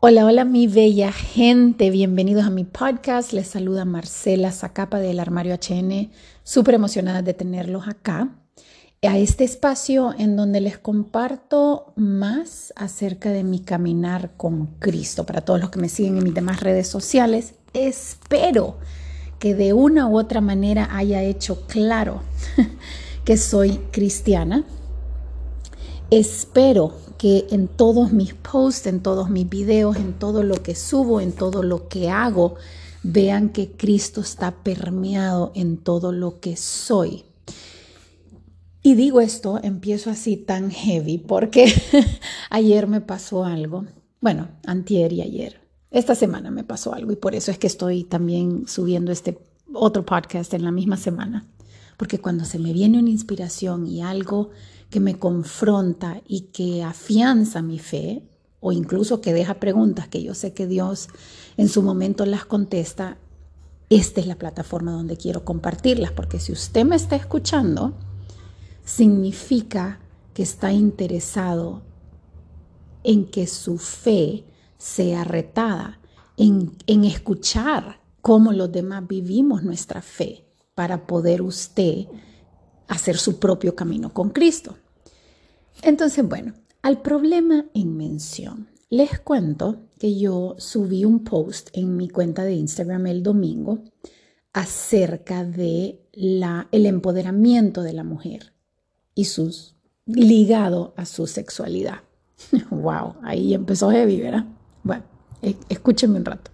Hola, hola mi bella gente, bienvenidos a mi podcast. Les saluda Marcela Zacapa del Armario HN, súper emocionada de tenerlos acá, a este espacio en donde les comparto más acerca de mi caminar con Cristo. Para todos los que me siguen en mis demás redes sociales, espero que de una u otra manera haya hecho claro que soy cristiana. Espero que en todos mis posts, en todos mis videos, en todo lo que subo, en todo lo que hago, vean que Cristo está permeado en todo lo que soy. Y digo esto, empiezo así tan heavy porque ayer me pasó algo, bueno, antier y ayer. Esta semana me pasó algo y por eso es que estoy también subiendo este otro podcast en la misma semana. Porque cuando se me viene una inspiración y algo que me confronta y que afianza mi fe, o incluso que deja preguntas que yo sé que Dios en su momento las contesta, esta es la plataforma donde quiero compartirlas, porque si usted me está escuchando, significa que está interesado en que su fe sea retada, en, en escuchar cómo los demás vivimos nuestra fe para poder usted hacer su propio camino con Cristo. Entonces, bueno, al problema en mención, les cuento que yo subí un post en mi cuenta de Instagram el domingo acerca de la, el empoderamiento de la mujer y sus ligado a su sexualidad. wow, ahí empezó heavy, ¿verdad? Bueno, e, escúchenme un rato.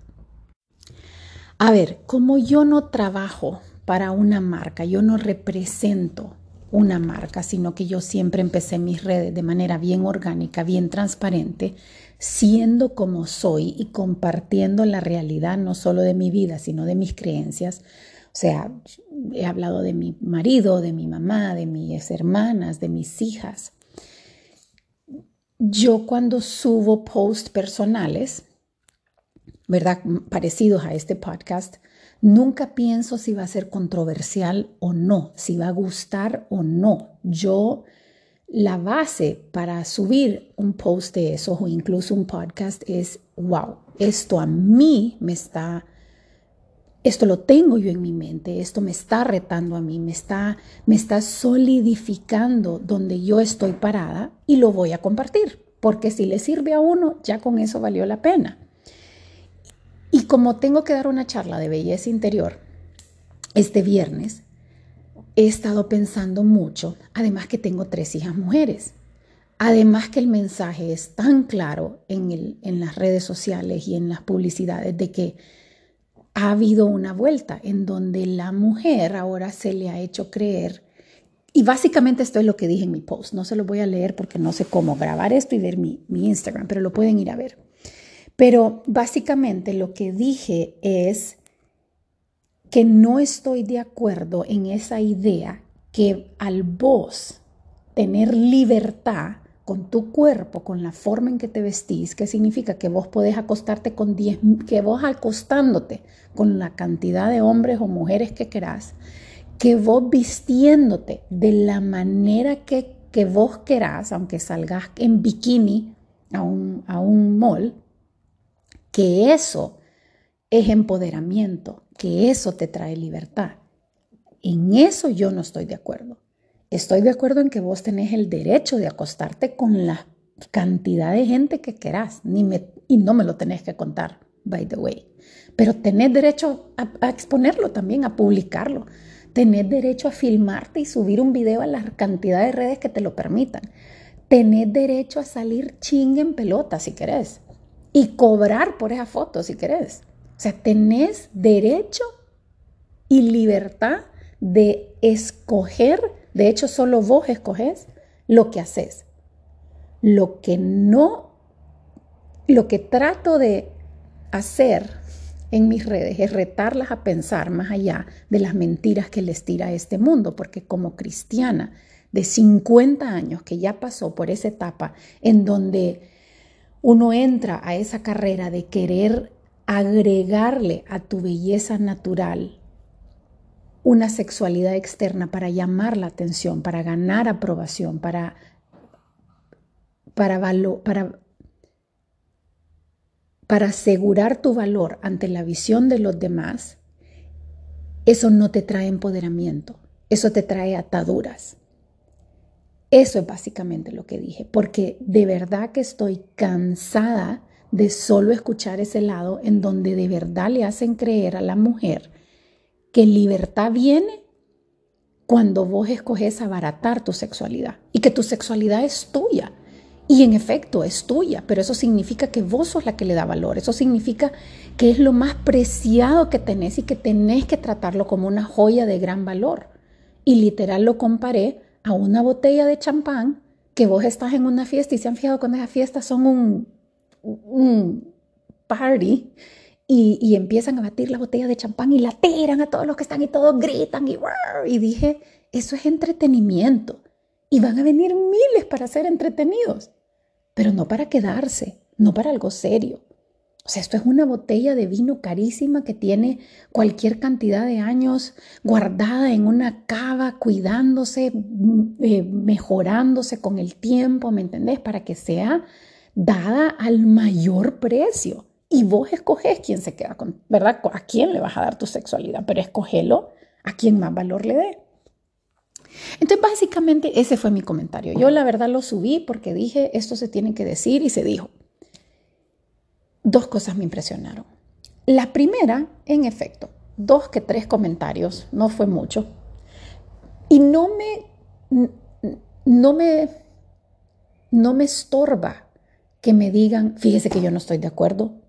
A ver, como yo no trabajo para una marca, yo no represento una marca, sino que yo siempre empecé mis redes de manera bien orgánica, bien transparente, siendo como soy y compartiendo la realidad no solo de mi vida, sino de mis creencias. O sea, he hablado de mi marido, de mi mamá, de mis hermanas, de mis hijas. Yo cuando subo posts personales, ¿verdad? Parecidos a este podcast, Nunca pienso si va a ser controversial o no, si va a gustar o no. Yo, la base para subir un post de esos o incluso un podcast es, wow, esto a mí me está, esto lo tengo yo en mi mente, esto me está retando a mí, me está, me está solidificando donde yo estoy parada y lo voy a compartir, porque si le sirve a uno, ya con eso valió la pena. Y como tengo que dar una charla de belleza interior este viernes, he estado pensando mucho, además que tengo tres hijas mujeres, además que el mensaje es tan claro en, las redes sociales y en las publicidades de que ha habido una vuelta en donde la mujer ahora se le ha hecho creer, y básicamente esto es lo que dije en mi post, no se lo voy a leer porque no sé cómo grabar esto y ver mi Instagram, pero lo pueden ir a ver. Pero básicamente lo que dije es que no estoy de acuerdo en esa idea que al vos tener libertad con tu cuerpo, con la forma en que te vestís, que significa que vos podés acostarte con 10, que vos acostándote con la cantidad de hombres o mujeres que querás, que vos vistiéndote de la manera que, que vos querás, aunque salgas en bikini a un, a un mall, que eso es empoderamiento, que eso te trae libertad. En eso yo no estoy de acuerdo. Estoy de acuerdo en que vos tenés el derecho de acostarte con la cantidad de gente que querás, y no me lo tenés que contar, by the way. Pero tenés derecho a, exponerlo también, a publicarlo. Tenés derecho a filmarte y subir un video a la cantidad de redes que te lo permitan. Tenés derecho a salir ching en pelota si querés y cobrar por esa foto si querés. O sea, tenés derecho y libertad de escoger, de hecho solo vos escoges lo que haces. Lo que no, lo que trato de hacer en mis redes es retarlas a pensar más allá de las mentiras que les tira este mundo, porque como cristiana de 50 años que ya pasó por esa etapa en donde uno entra a esa carrera de querer agregarle a tu belleza natural una sexualidad externa para llamar la atención, para ganar aprobación, para, para, para, asegurar tu valor ante la visión de los demás, eso no te trae empoderamiento, eso te trae ataduras. Eso es básicamente lo que dije, porque de verdad que estoy cansada de solo escuchar ese lado en donde de verdad le hacen creer a la mujer que libertad viene cuando vos escoges abaratar tu sexualidad y que tu sexualidad es tuya. Y en efecto es tuya, pero eso significa que vos sos la que le da valor, eso significa que es lo más preciado que tenés y que tenés que tratarlo como una joya de gran valor. Y literal lo comparé a una botella de champán que vos estás en una fiesta y se han fijado cuando esas fiestas son un, un party y, empiezan a batir la botella de champán y la tiran a todos los que están y todos gritan y, y dije, eso es entretenimiento. Y van a venir miles para ser entretenidos, pero no para quedarse, no para algo serio. O sea, esto es una botella de vino carísima que tiene cualquier cantidad de años guardada en una cava, cuidándose, mm, eh, mejorándose con el tiempo, ¿me entendés? Para que sea dada al mayor precio. Y vos escoges quién se queda con, ¿verdad? A quién le vas a dar tu sexualidad, pero escogelo a quien más valor le dé. Entonces, básicamente ese fue mi comentario. Yo la verdad lo subí porque dije, esto se tiene que decir y se dijo dos cosas me impresionaron. La primera, en efecto, dos que tres comentarios, no fue mucho. Y no me, no me, no me estorba que me digan, fíjese que yo no estoy de acuerdo.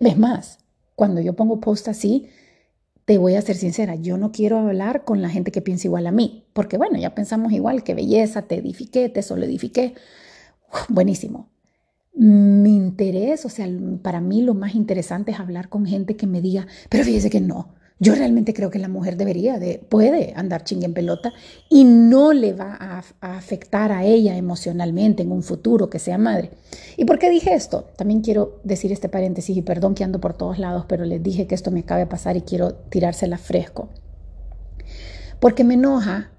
Es más, cuando yo pongo post así, te voy a ser sincera, yo no quiero hablar con la gente que piensa igual a mí, porque bueno, ya pensamos igual, que belleza, te edifiqué, te solo edifiqué. buenísimo mi interés, o sea, para mí lo más interesante es hablar con gente que me diga, pero fíjese que no, yo realmente creo que la mujer debería de, puede andar chingue en pelota y no le va a, a, afectar a ella emocionalmente en un futuro que sea madre. ¿Y por qué dije esto? También quiero decir este paréntesis y perdón que ando por todos lados, pero les dije que esto me acaba de pasar y quiero tirársela fresco. Porque me enoja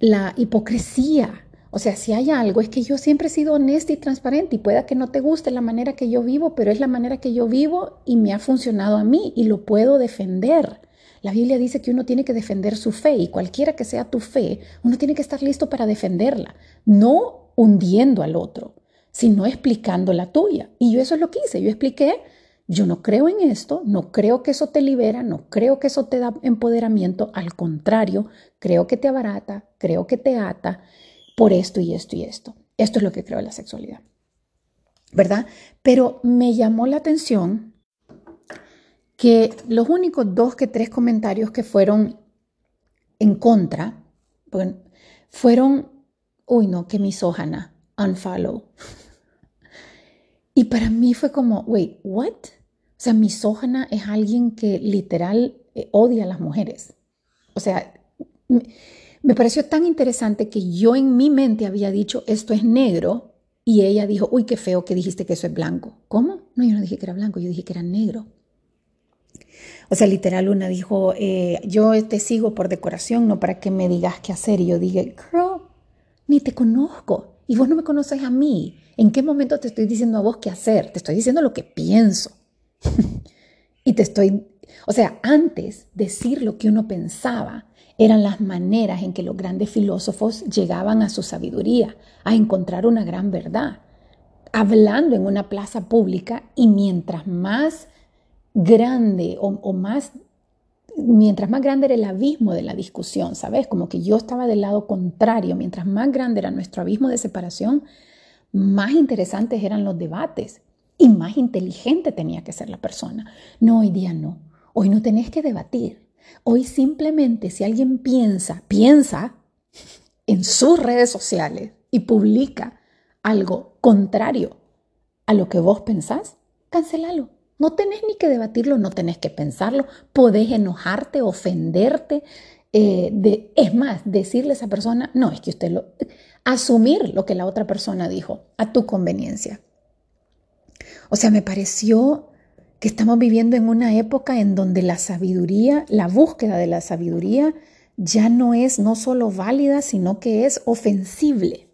la hipocresía o sea, si hay algo, es que yo siempre he sido honesta y transparente y pueda que no te guste la manera que yo vivo, pero es la manera que yo vivo y me ha funcionado a mí y lo puedo defender. La Biblia dice que uno tiene que defender su fe y cualquiera que sea tu fe, uno tiene que estar listo para defenderla, no hundiendo al otro, sino explicando la tuya. Y yo eso es lo que hice, yo expliqué, yo no creo en esto, no creo que eso te libera, no creo que eso te da empoderamiento, al contrario, creo que te abarata, creo que te ata por esto y esto y esto. Esto es lo que creo de la sexualidad. ¿Verdad? Pero me llamó la atención que los únicos dos que tres comentarios que fueron en contra fueron, uy no, qué misógana, unfollow. Y para mí fue como, wait, what? O sea, misógana es alguien que literal eh, odia a las mujeres. O sea, me pareció tan interesante que yo en mi mente había dicho, esto es negro, y ella dijo, uy, qué feo que dijiste que eso es blanco. ¿Cómo? No, yo no dije que era blanco, yo dije que era negro. O sea, literal, una dijo, eh, yo te sigo por decoración, no para que me digas qué hacer. Y yo dije, girl, ni te conozco. Y vos no me conoces a mí. ¿En qué momento te estoy diciendo a vos qué hacer? Te estoy diciendo lo que pienso. y te estoy, o sea, antes decir lo que uno pensaba eran las maneras en que los grandes filósofos llegaban a su sabiduría, a encontrar una gran verdad, hablando en una plaza pública y mientras más grande o, más, mientras más grande era el abismo de la discusión, ¿sabes? Como que yo estaba del lado contrario, mientras más grande era nuestro abismo de separación, más interesantes eran los debates y más inteligente tenía que ser la persona. No, hoy día no. Hoy no tenés que debatir. Hoy simplemente si alguien piensa, piensa en sus redes sociales y publica algo contrario a lo que vos pensás, cancelalo. No tenés ni que debatirlo, no tenés que pensarlo, podés enojarte, ofenderte, eh, es más, decirle a esa persona, no, es que usted lo, asumir lo que la otra persona dijo a tu conveniencia. O sea, me pareció que estamos viviendo en una época en donde la sabiduría, la búsqueda de la sabiduría ya no es no solo válida, sino que es ofensible.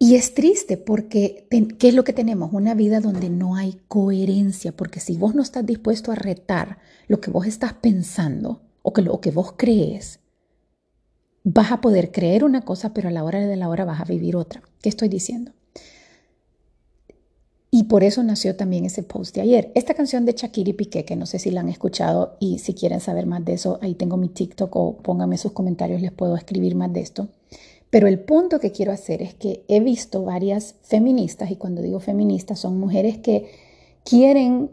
Y es triste porque, ¿qué es lo que tenemos? Una vida donde no hay coherencia, porque si vos no estás dispuesto a retar lo que vos estás pensando o que lo que vos crees, vas a poder creer una cosa, pero a la hora de la hora vas a vivir otra. ¿Qué estoy diciendo? Y por eso nació también ese post de ayer. Esta canción de Shakira y Piqué, que no sé si la han escuchado y si quieren saber más de eso, ahí tengo mi TikTok o pónganme sus comentarios, les puedo escribir más de esto. Pero el punto que quiero hacer es que he visto varias feministas, y cuando digo feministas son mujeres que quieren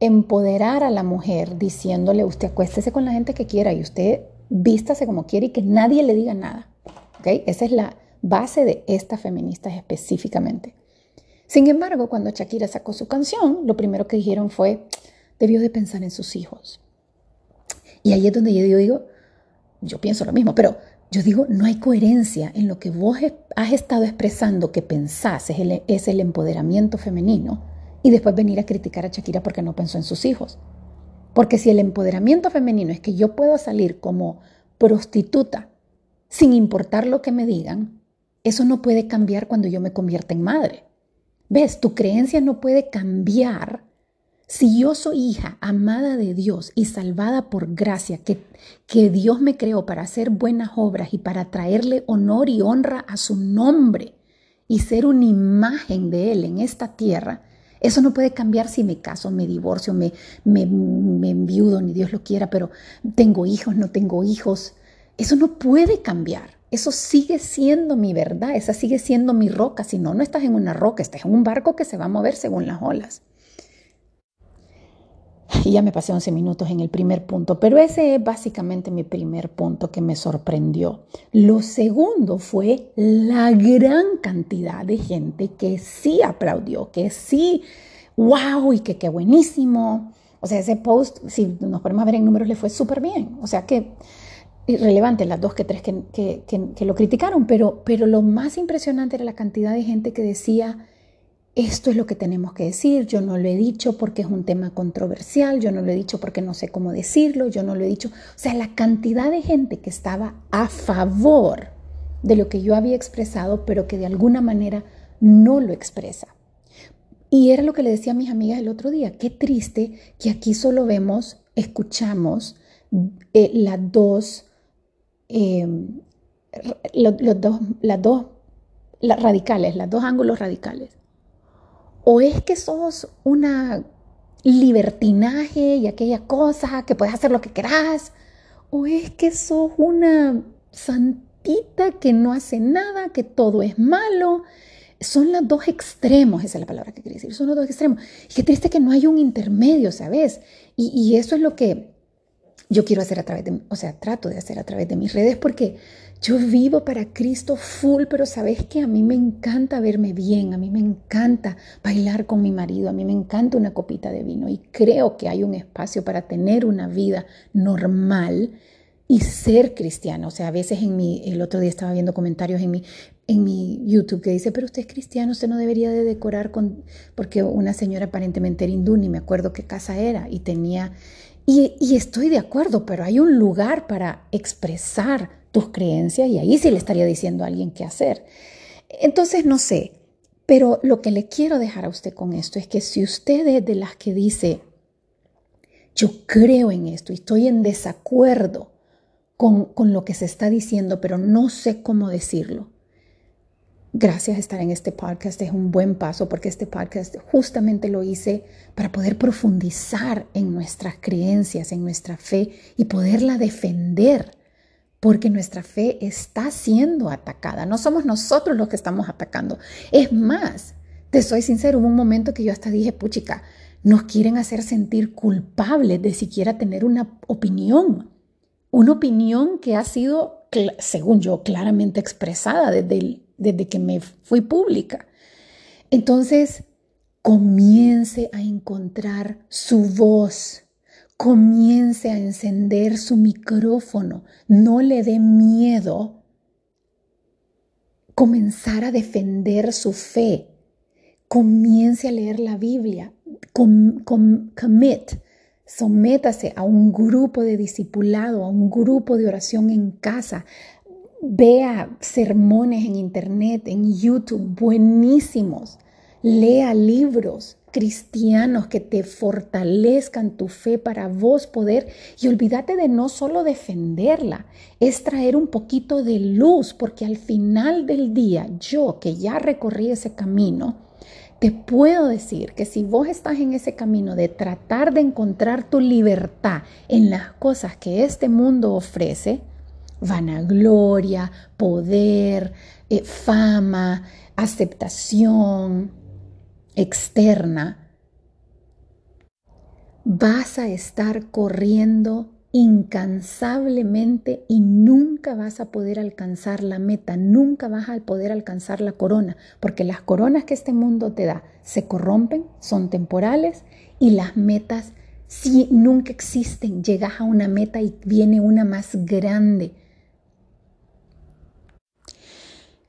empoderar a la mujer diciéndole, usted acuéstese con la gente que quiera y usted vístase como quiere y que nadie le diga nada. ¿Okay? Esa es la base de estas feministas específicamente. Sin embargo, cuando Shakira sacó su canción, lo primero que dijeron fue, debió de pensar en sus hijos. Y ahí es donde yo digo, yo pienso lo mismo, pero yo digo, no hay coherencia en lo que vos has estado expresando que pensás es el, empoderamiento femenino y después venir a criticar a Shakira porque no pensó en sus hijos. Porque si el empoderamiento femenino es que yo puedo salir como prostituta sin importar lo que me digan, eso no puede cambiar cuando yo me convierta en madre. ¿Ves? Tu creencia no puede cambiar si yo soy hija amada de Dios y salvada por gracia, que, que Dios me creó para hacer buenas obras y para traerle honor y honra a su nombre y ser una imagen de Él en esta tierra, eso no puede cambiar si me caso, me divorcio, me, me, me enviudo, ni Dios lo quiera, pero tengo hijos, no tengo hijos. Eso no puede cambiar. Eso sigue siendo mi verdad, esa sigue siendo mi roca. Si no, no estás en una roca, estás en un barco que se va a mover según las olas. Y ya me pasé 11 minutos en el primer punto, pero ese es básicamente mi primer punto que me sorprendió. Lo segundo fue la gran cantidad de gente que sí aplaudió, que sí, wow, y que qué buenísimo. O sea, ese post, si nos ponemos a ver en números, le fue súper bien. O sea que irrelevante las dos que tres que, que, que, lo criticaron, pero, pero lo más impresionante era la cantidad de gente que decía, esto es lo que tenemos que decir, yo no lo he dicho porque es un tema controversial, yo no lo he dicho porque no sé cómo decirlo, yo no lo he dicho. O sea, la cantidad de gente que estaba a favor de lo que yo había expresado, pero que de alguna manera no lo expresa. Y era lo que le decía a mis amigas el otro día, qué triste que aquí solo vemos, escuchamos eh, las dos, eh, los, dos, las dos las radicales, las dos ángulos radicales. ¿O es que sos una libertinaje y aquella cosa que puedes hacer lo que querás? ¿O es que sos una santita que no hace nada, que todo es malo? Son los dos extremos, esa es la palabra que quería decir, son los dos extremos. Y qué triste que no hay un intermedio, ¿sabes? Y, y eso es lo que yo quiero hacer a través de, o sea, trato de hacer a través de mis redes porque yo vivo para Cristo full, pero sabes que a mí me encanta verme bien, a mí me encanta bailar con mi marido, a mí me encanta una copita de vino y creo que hay un espacio para tener una vida normal y ser cristiano. O sea, a veces en mi, el otro día estaba viendo comentarios en mi, en mi YouTube que dice, pero usted es cristiano, usted no debería de decorar con, porque una señora aparentemente era hindú, ni me acuerdo qué casa era, y tenía, y, estoy de acuerdo, pero hay un lugar para expresar tus creencias y ahí sí le estaría diciendo a alguien qué hacer. Entonces, no sé, pero lo que le quiero dejar a usted con esto es que si usted es de las que dice, yo creo en esto y estoy en desacuerdo con, con lo que se está diciendo, pero no sé cómo decirlo, Gracias a estar en este podcast es un buen paso porque este podcast justamente lo hice para poder profundizar en nuestras creencias, en nuestra fe y poderla defender porque nuestra fe está siendo atacada. No somos nosotros los que estamos atacando. Es más, te soy sincero, hubo un momento que yo hasta dije, puchica, nos quieren hacer sentir culpables de siquiera tener una opinión. Una opinión que ha sido, según yo, claramente expresada desde, desde que me fui pública. Entonces, comience a encontrar su voz comience a encender su micrófono. No le dé miedo comenzar a defender su fe. Comience a leer la Biblia. commit. Sométase a un grupo de discipulado, a un grupo de oración en casa. Vea sermones en internet, en YouTube, buenísimos. Lea libros cristianos que te fortalezcan tu fe para vos poder y olvídate de no solo defenderla, es traer un poquito de luz, porque al final del día, yo que ya recorrí ese camino, te puedo decir que si vos estás en ese camino de tratar de encontrar tu libertad en las cosas que este mundo ofrece, vanagloria, poder, eh, fama, aceptación externa, vas a estar corriendo incansablemente y nunca vas a poder alcanzar la meta, nunca vas a poder alcanzar la corona, porque las coronas que este mundo te da se corrompen, son temporales y las metas si nunca existen, llegas a una meta y viene una más grande.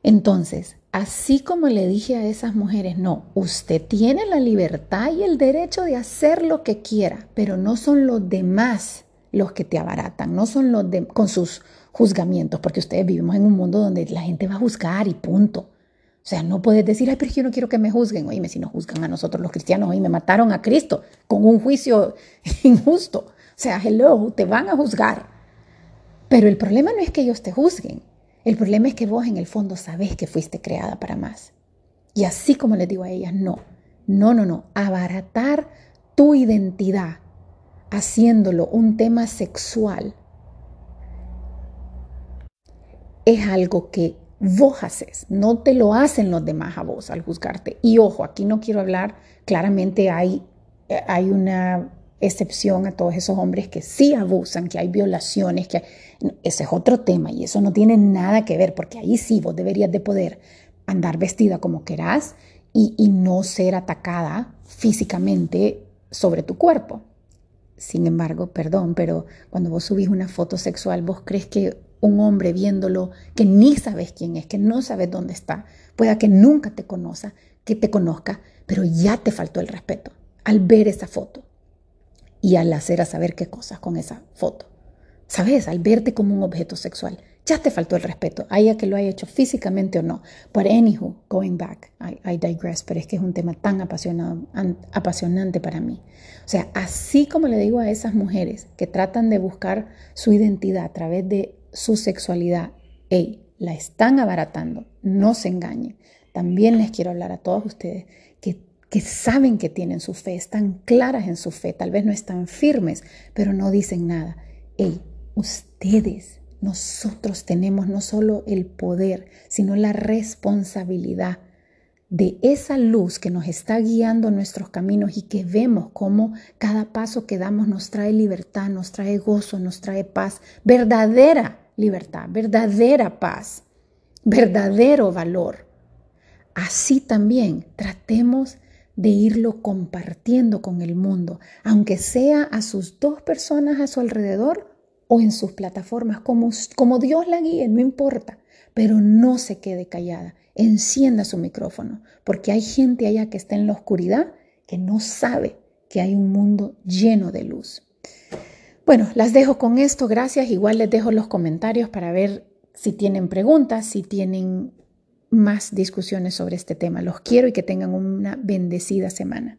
Entonces, así como le dije a esas mujeres, no, usted tiene la libertad y el derecho de hacer lo que quiera, pero no son los demás los que te abaratan, no son los de, con sus juzgamientos, porque ustedes vivimos en un mundo donde la gente va a juzgar y punto. O sea, no puedes decir, ay, pero yo no quiero que me juzguen. Oíme, si nos juzgan a nosotros los cristianos, hoy me mataron a Cristo con un juicio injusto. O sea, hello, te van a juzgar. Pero el problema no es que ellos te juzguen. El problema es que vos en el fondo sabés que fuiste creada para más. Y así como les digo a ellas, no, no, no, no. Abaratar tu identidad haciéndolo un tema sexual es algo que vos haces, no te lo hacen los demás a vos al juzgarte. Y ojo, aquí no quiero hablar, claramente hay, hay una excepción a todos esos hombres que sí abusan, que hay violaciones, que ese es otro tema y eso no tiene nada que ver, porque ahí sí vos deberías de poder andar vestida como querás y, no ser atacada físicamente sobre tu cuerpo. Sin embargo, perdón, pero cuando vos subís una foto sexual, vos crees que un hombre viéndolo, que ni sabes quién es, que no sabes dónde está, pueda que nunca te conozca, que te conozca, pero ya te faltó el respeto al ver esa foto y al hacer a saber qué cosas con esa foto. ¿Sabes? Al verte como un objeto sexual ya te faltó el respeto, haya que lo haya hecho físicamente o no. But anywho, going back, I, digress, pero es que es un tema tan apasionado, apasionante para mí. O sea, así como le digo a esas mujeres que tratan de buscar su identidad a través de su sexualidad, hey, la están abaratando, no se engañen. También les quiero hablar a todos ustedes que, que saben que tienen su fe, están claras en su fe, tal vez no están firmes, pero no dicen nada. Hey, ustedes nosotros tenemos no solo el poder, sino la responsabilidad de esa luz que nos está guiando nuestros caminos y que vemos cómo cada paso que damos nos trae libertad, nos trae gozo, nos trae paz, verdadera libertad, verdadera paz, verdadero valor. Así también tratemos de irlo compartiendo con el mundo, aunque sea a sus dos personas a su alrededor o en sus plataformas, como, como Dios la guíe, no importa, pero no se quede callada, encienda su micrófono, porque hay gente allá que está en la oscuridad que no sabe que hay un mundo lleno de luz. Bueno, las dejo con esto, gracias. Igual les dejo los comentarios para ver si tienen preguntas, si tienen más discusiones sobre este tema. Los quiero y que tengan una bendecida semana.